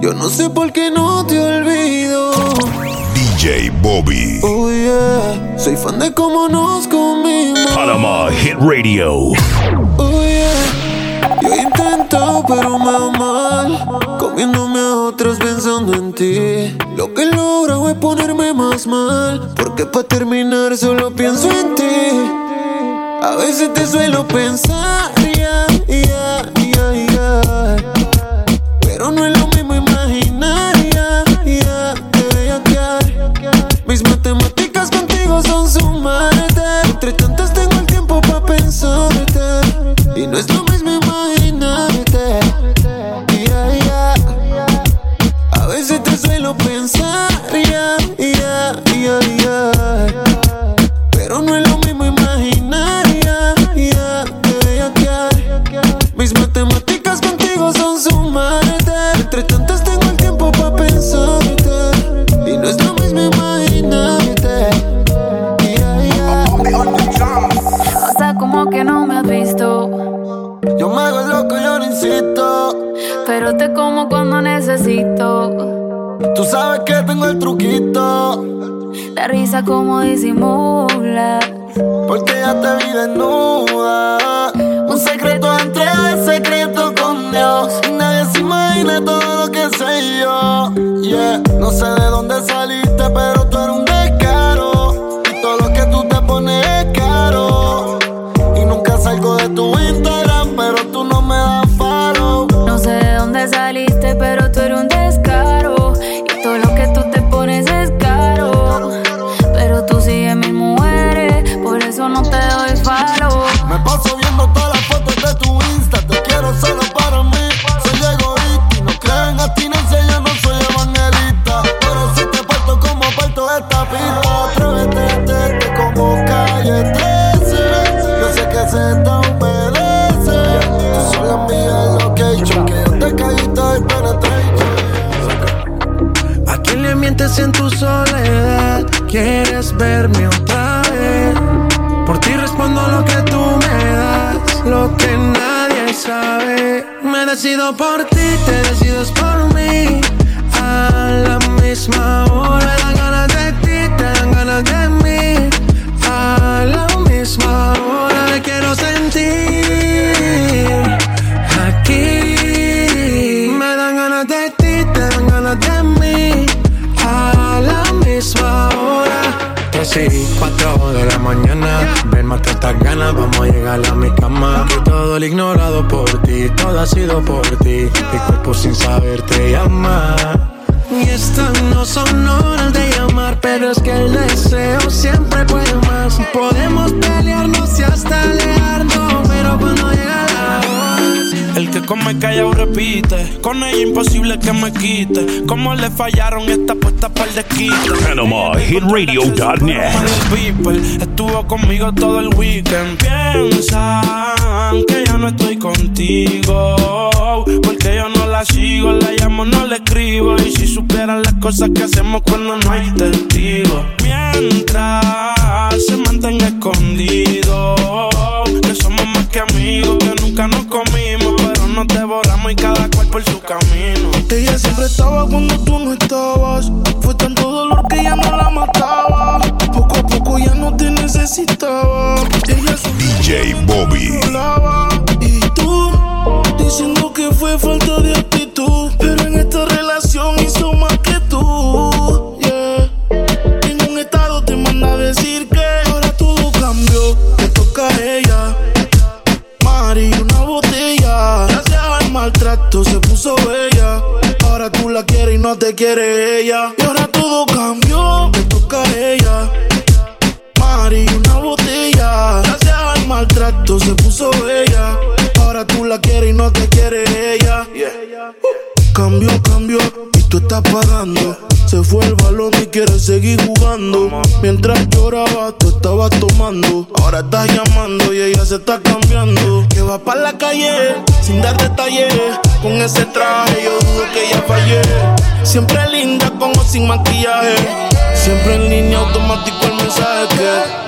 Yo no sé por qué no te olvido. DJ Bobby. Oh yeah, soy fan de cómo nos comimos. Panama Hit Radio. Oh yeah, yo he intentado pero me va mal. Comiéndome a otros pensando en ti. Lo que logro es ponerme más mal. Porque para terminar solo pienso en ti. A veces te suelo pensar, ya, vamos a llegar a mi cama. Que todo el ignorado por ti, todo ha sido por ti. Mi cuerpo sin saber te llama. Y estas no son horas de llamar, pero es que el deseo siempre puede más. Podemos pelearnos El que come callado repite. Con ella imposible que me quite. Como le fallaron esta puesta para el desquite. PanamaHitRadio.net. People estuvo conmigo todo el weekend. Piensan que ya no estoy contigo. Porque yo no la sigo, la llamo, no le escribo. Y si supieran las cosas que hacemos cuando no hay testigos. Mientras se mantenga escondido. Que somos más que amigos, que nunca nos comimos. Nos devoramos y cada cual por su camino. Ella siempre estaba cuando tú no estabas. Fue tanto dolor que ya no la mataba. Poco a poco ya no te necesitaba. Ella DJ Bobby. Y tú diciendo que fue falta de actitud. Pero en esta quiere ella. Y ahora todo cambió, te toca a ella. Mari, una botella. Gracias al maltrato se puso bella. Ahora tú la quieres y no te quiere ella. Uh, Cambió, cambió y tú estás pagando. Quieres seguir jugando. Mientras lloraba, tú estabas tomando. Ahora estás llamando y ella se está cambiando. Que va para la calle sin dar detalles. Con ese traje yo dudo que ella fallé. Siempre linda con o sin maquillaje. Siempre en línea automático el mensaje que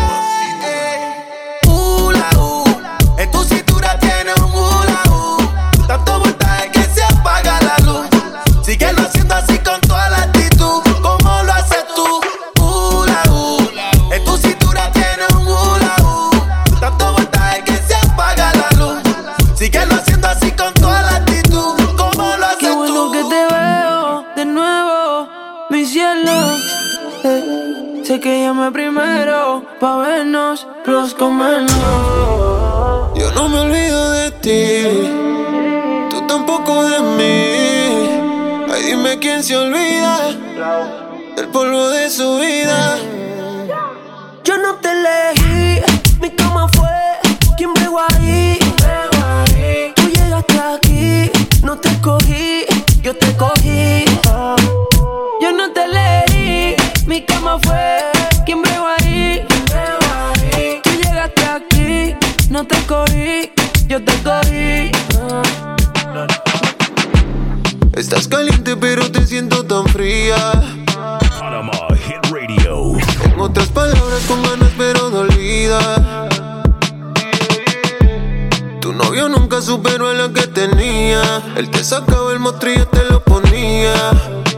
Él te sacaba el mostrillo, te lo ponía.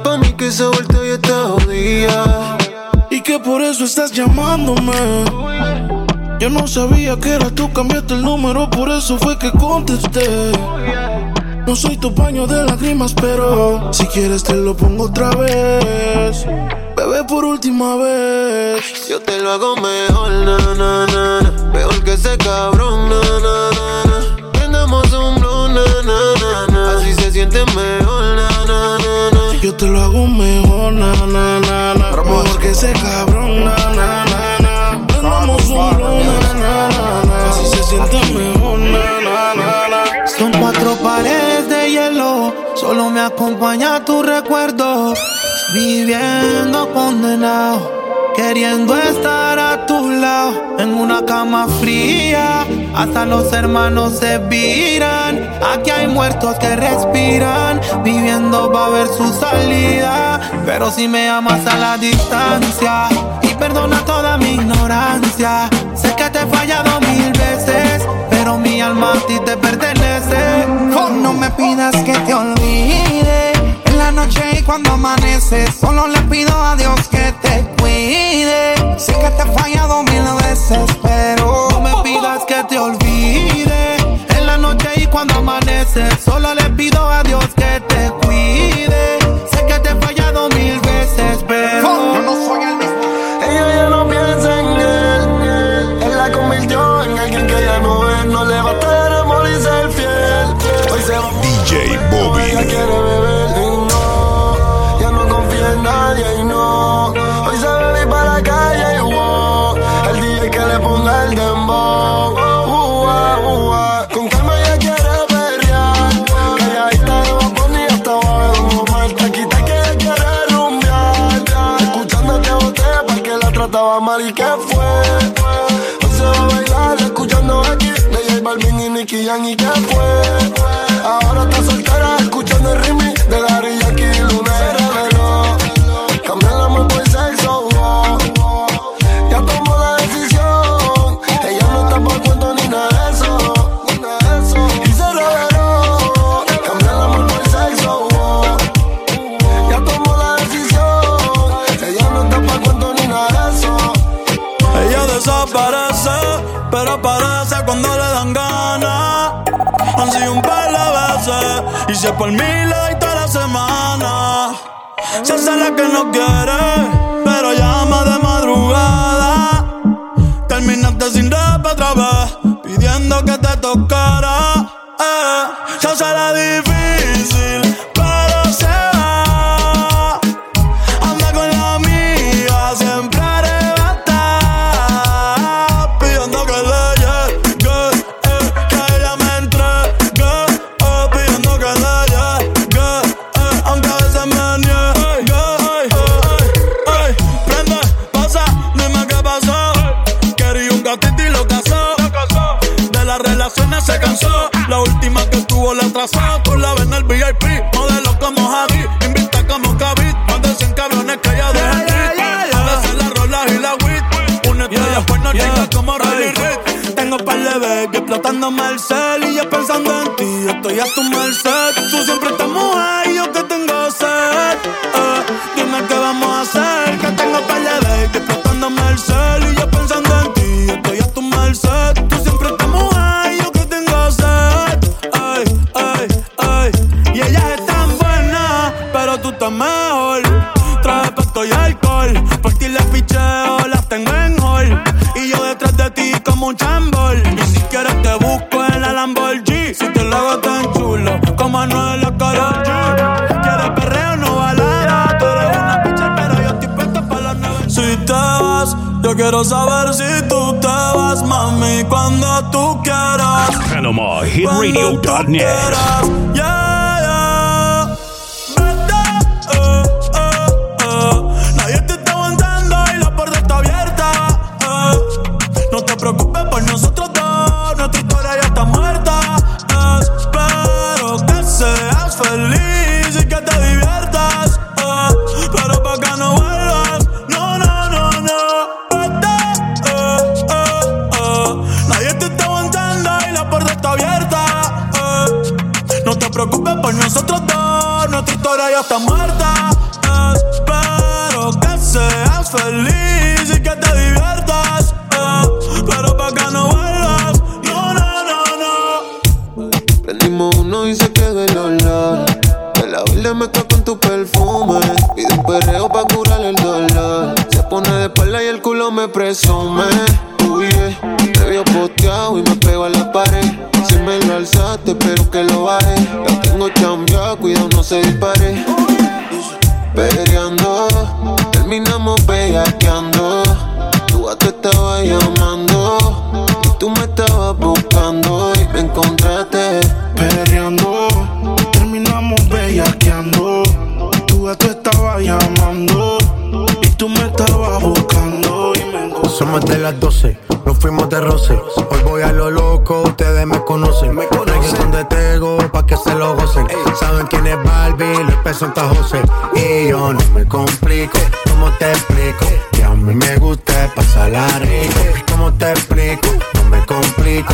Pa' mí que esa vuelta ya está jodida. Y que por eso estás llamándome. Yo no sabía que era tú, cambiaste el número, por eso fue que contesté. No soy tu paño de lágrimas, pero si quieres te lo pongo otra vez. Bebé, por última vez. Yo te lo hago mejor, na, na, na. Mejor que ese cabrón, na, hago mejor, na, na, na, na. Mejor que ese cabrón, na, na, na, na. Prendamos un blow, na, na, na, na. Así se siente mejor, na, na, na, na. Son cuatro paredes de hielo, solo me acompaña tu recuerdo. Viviendo condenado, queriendo estar a tu lado. En una cama fría, hasta los hermanos se viran. Aquí hay muertos que respiran, viviendo va a ver su salida. Pero si me amas a la distancia y perdona toda mi ignorancia, sé que te he fallado mil veces pero mi alma a ti te pertenece. No me pidas que te olvide en la noche y cuando amanece. Solo le pido a Dios amanece. La trataba mal y que fue. Hoy se va a bailar escuchando aquí de J Balvin y Nicky Jam y que fue. Ahora está soltera escuchando el remix de la Yankee y Luna se reveló. Si por mí le toda la semana. Se hace la que no quiere, pero llama de madrugada. Terminaste sin rap otra vez, pidiendo que te tocara. Eh, se hace la difícil, Dándome el quiero saber si tú te vas, mami, cuando tú quieras. PanamaHitRadio.net. Cuando tú quieras. Yeah. Terminamos bellaqueando. Tú a te estabas llamando. Y tú me estabas buscando y me encontraste. Perreando, terminamos bellaqueando. Tú a tú estabas llamando y tú me estabas buscando y me encontraste. Somos de las 12, nos fuimos de roce. Hoy voy a lo loco, ustedes me conocen. Me conocen de Tego pa' que se lo gocen. Saben quién es Barbie, los pesos Santa José. Y yo no me complico, ¿cómo te explico? Que a mí me gusta pasarla rico. ¿Cómo te explico? No me complico.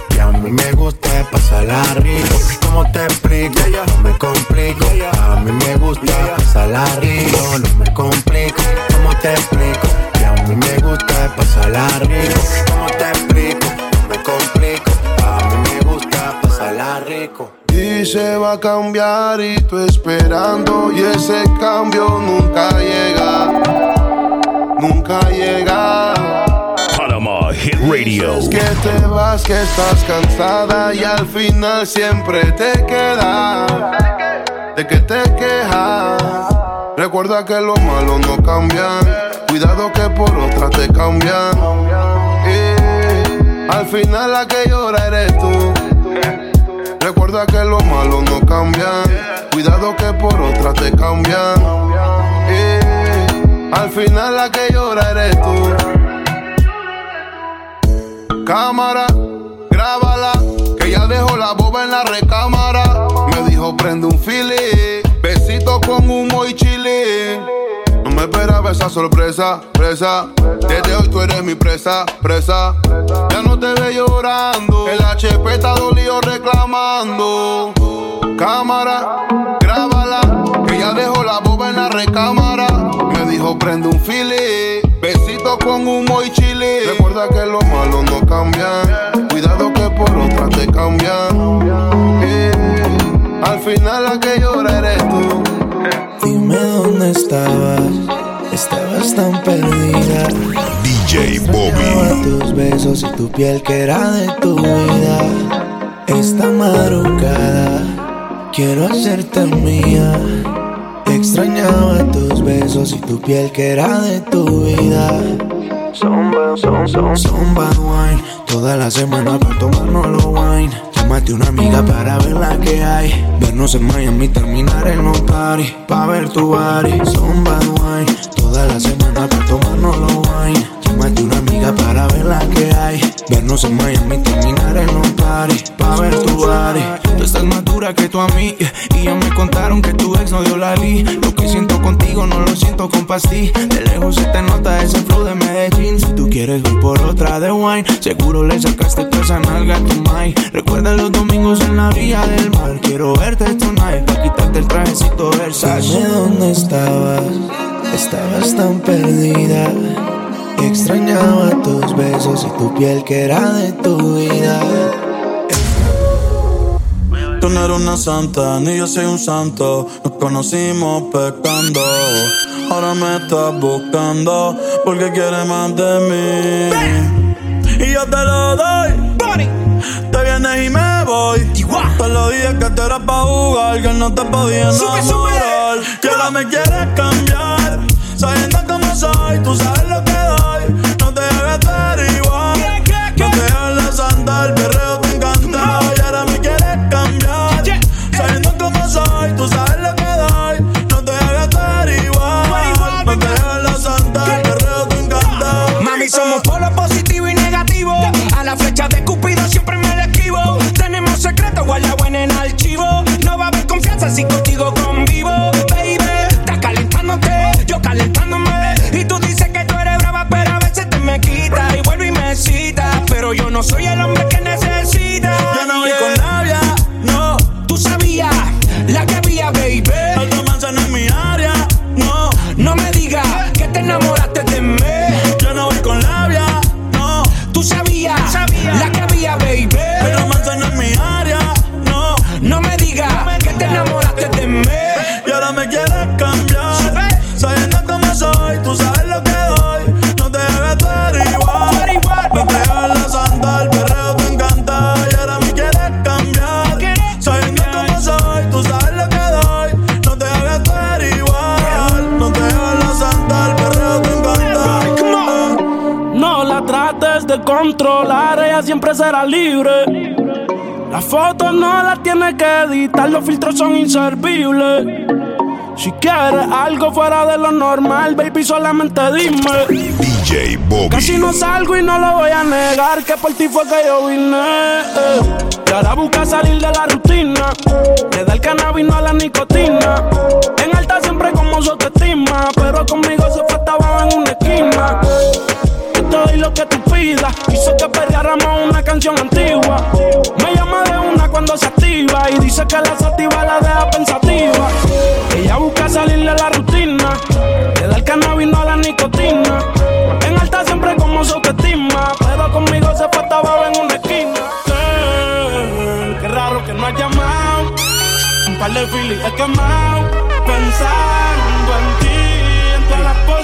Que a mí me gusta pasarla rico. ¿Cómo te explico? No me complico. A mí me gusta pasarla rico. No me complico. ¿Cómo te explico? Que a mí me gusta pasarla rico. ¿Cómo te explico? No me complico. A mí me gusta pasarla rico. Y se va a cambiar y tú esperando y ese cambio nunca llega, nunca llega. Radio. Que te vas, que estás cansada y al final siempre te quedas de que te quejas. Recuerda que lo malo no cambian, cuidado que por otra te cambian. Eh, al final la que llora eres tú. Recuerda que lo malo no cambian, cuidado que por otra te cambian. Eh, al final la que llora eres tú. Cámara, grábala, que ya dejó la boba en la recámara. Me dijo prende un fili, besito con humo y chile. No me esperaba esa sorpresa, presa. Desde hoy tú eres mi presa, presa. Ya no te ve llorando, el HP está dolido reclamando. Cámara, grábala, que ya dejó la boba en la recámara. Me dijo prende un fili, con humo y chile. Recuerda que lo malo no cambian, cuidado que por otra te cambian. Eh, al final la que llora eres tú. Dime dónde estabas, estabas tan perdida. DJ Bobby. tus besos y tu piel que era de tu vida. Esta madrugada quiero hacerte mía. Extrañaba tus besos y tu piel que era de tu vida. Son, son, son bad wine. Toda la semana para tomarnos los wine. Llámate una amiga para ver la que hay. Vernos en Miami, terminar en un party. Pa' ver tu body, son bad wine. Toda la semana pa' tomarnos los wine. Llámate una amiga para ver la que hay. Vernos en Miami, terminar en party. Pa' ver tu body. Tú estás más dura que tu amiga. Y ya me contaron que tu ex no dio la li. Lo que siento contigo no lo siento con pastí. De lejos se te nota ese flow de Medellín. Si tú quieres ir por otra de wine, seguro le sacaste toda esa nalga a tu mai. Recuerda los domingos en la vía del mar. Quiero verte tonight. Pa' quitarte el trajecito Versace. Dime dónde estabas. Estabas tan perdida. Extrañaba tus besos y tu piel que era de tu vida. Tú no eres una santa, ni yo soy un santo. Nos conocimos pecando. Ahora me estás buscando porque quieres más de mí. Y yo te lo doy. Te vienes y me voy. Te lo dije que te era pa' jugar, que no te podía enamorar. Que ahora me quieres cambiar. Sabiendo cómo soy, tú sabes lo que doy. No te debes estar igual. No te dejes la ella siempre será libre. Las fotos no las tienes que editar, los filtros son inservibles. Si quieres algo fuera de lo normal, baby, solamente dime. DJ Bobby. Casi no salgo y no lo voy a negar, que por ti fue que yo vine. eh. Y ahora busca salir de la rutina, le da el cannabis no a la nicotina. En alta siempre como su autoestima, pero conmigo se fue estaba en una esquina. Doy lo que tú pidas, hizo que perreáramos una canción antigua. Me llama de una cuando se activa y dice que la sativa la deja pensativa. Ella busca salir de la rutina, le da el cannabis no a la nicotina. En alta siempre como su autoestima, pero conmigo se fue estaba en una esquina. Qué raro que no has llamado, un par de filis he quemado, en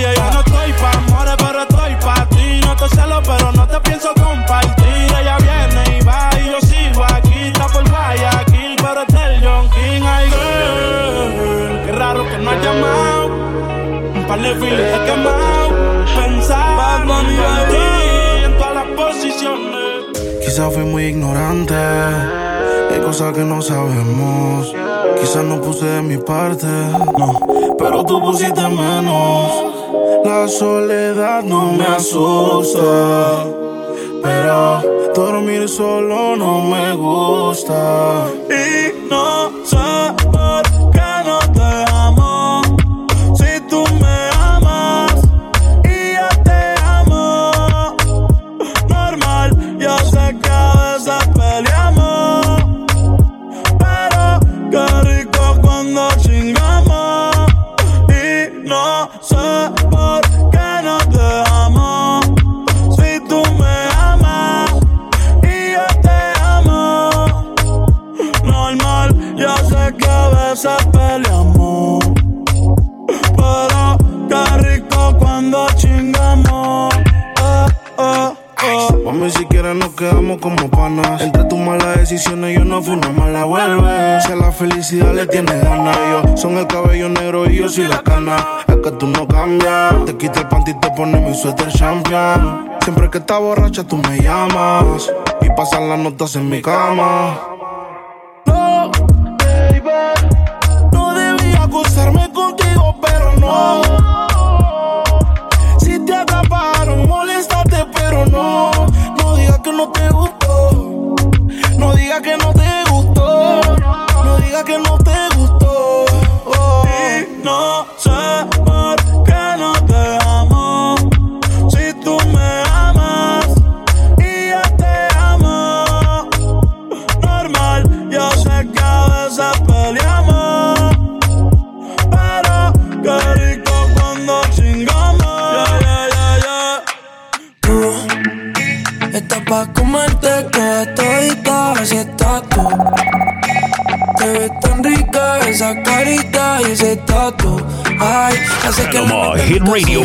Oye, yo no estoy pa' amores, pero estoy pa' ti. No te celo, pero no te pienso compartir. Ella viene y va y yo sigo aquí. Está por Guayaquil, pero es del John King. Ay, girl, qué raro que no has llamado. Un par de filis he quemado. Pensando en ti en todas las posiciones. Quizás fui muy ignorante, hay cosas que no sabemos. Quizás no puse de mi parte, no, pero tú pusiste menos. La soledad no me asusta, pero dormir solo no me gusta. Y no sé por qué no te amo, si tú me amas y yo te amo normal. Yo sé que a veces peleamos, pero qué rico yo no fui una mala vuelve. Si a la felicidad le tienes ganas, yo son el cabello negro y yo soy la cana. Es que tú no cambias. Te quita el panty y te pone mi suéter champion. Siempre que estás borracha tú me llamas. Y pasan las notas en mi cama.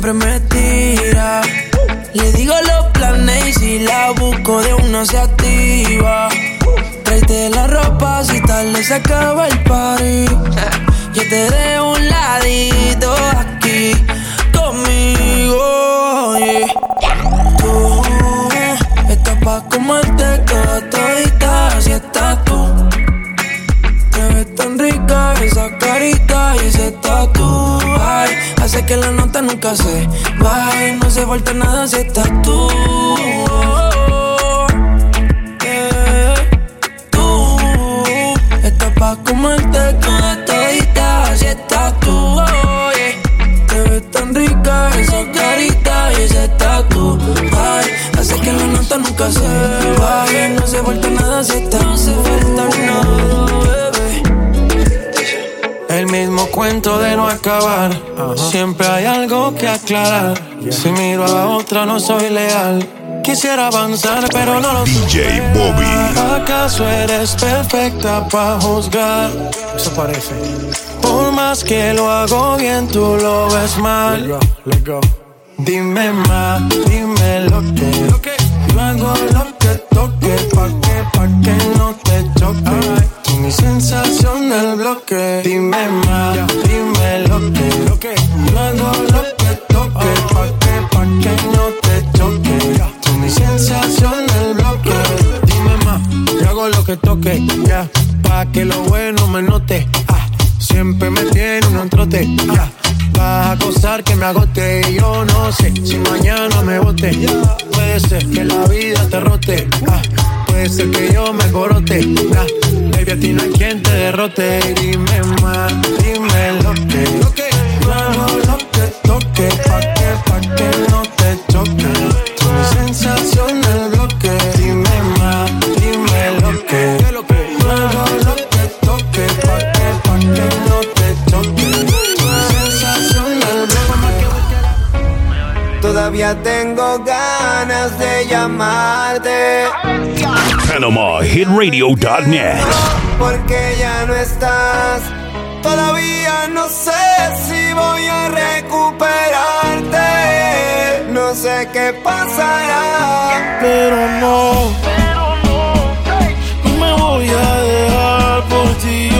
siempre me tira. Le digo los planes y si la busco de uno se activa. Tráete la ropa si tarde se acaba el party. Yo te dejo un ladito aquí conmigo. yeah. Tú estás pa' comerte toda todita, así estás tú. Te ves tan rica esa carita y ese tatu. Hace que la nota nunca se baje. No se falta nada si estás tú. Tú estás pa' comerte toda todita, así estás tú. Te ves tan rica esa carita y ese tatu. Ay, hace que la nota nunca se baje. No se falta nada si estás No cuento de no acabar. Siempre hay algo que aclarar. Si miro a otra, no soy leal. Quisiera avanzar, pero no lo DJ. Bobby. ¿Acaso eres perfecta para juzgar? Eso parece. Por más que lo hago bien, tú lo ves mal. Dime más, dime lo que. Yo hago lo que toque, pa' que, pa' que no te choque. Mi sensación del bloque. Dime más, Todavía tengo ganas de llamarte PanamaHitRadio.net. porque ya no estás. Todavía no sé si voy a recuperarte. No sé qué pasará. pero no. No me voy a dejar por ti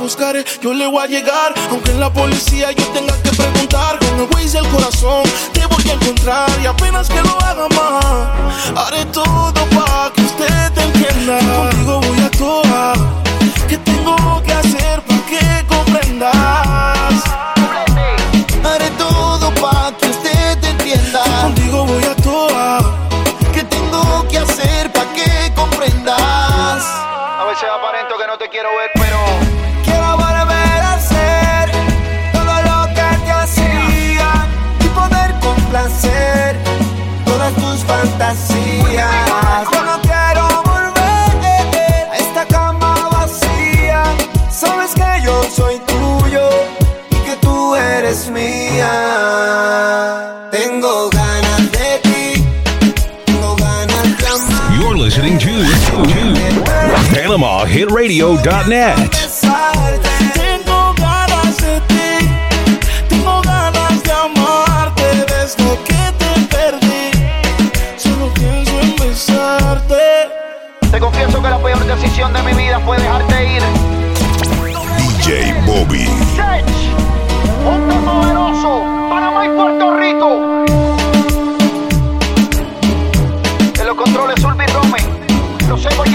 te buscaré. Yo le voy a llegar. Aunque en la policía yo tenga que preguntar. Con el Waze del corazón te voy a encontrar. Y apenas que lo haga más, haré todo para que usted te entienda. Contigo voy a toa. ¿Qué tengo que hacer para que comprendas? Haré todo para que usted entienda. Contigo voy a toa. ¿Qué tengo que hacer para que comprendas? A veces aparento que no te quiero ver, pero. Mía. Tengo ganas de ti, tengo ganas de amar. You're listening to, to PanamaHitRadio.net. Tengo ganas de ti, tengo ganas de amarte desde que te perdí. Solo pienso en besarte. Te confieso que la peor decisión de mi vida fue dejarte ir. DJ Bobby. Honda Poderoso, Panamá y Puerto Rico. En los controles Urbi Rome, los hemos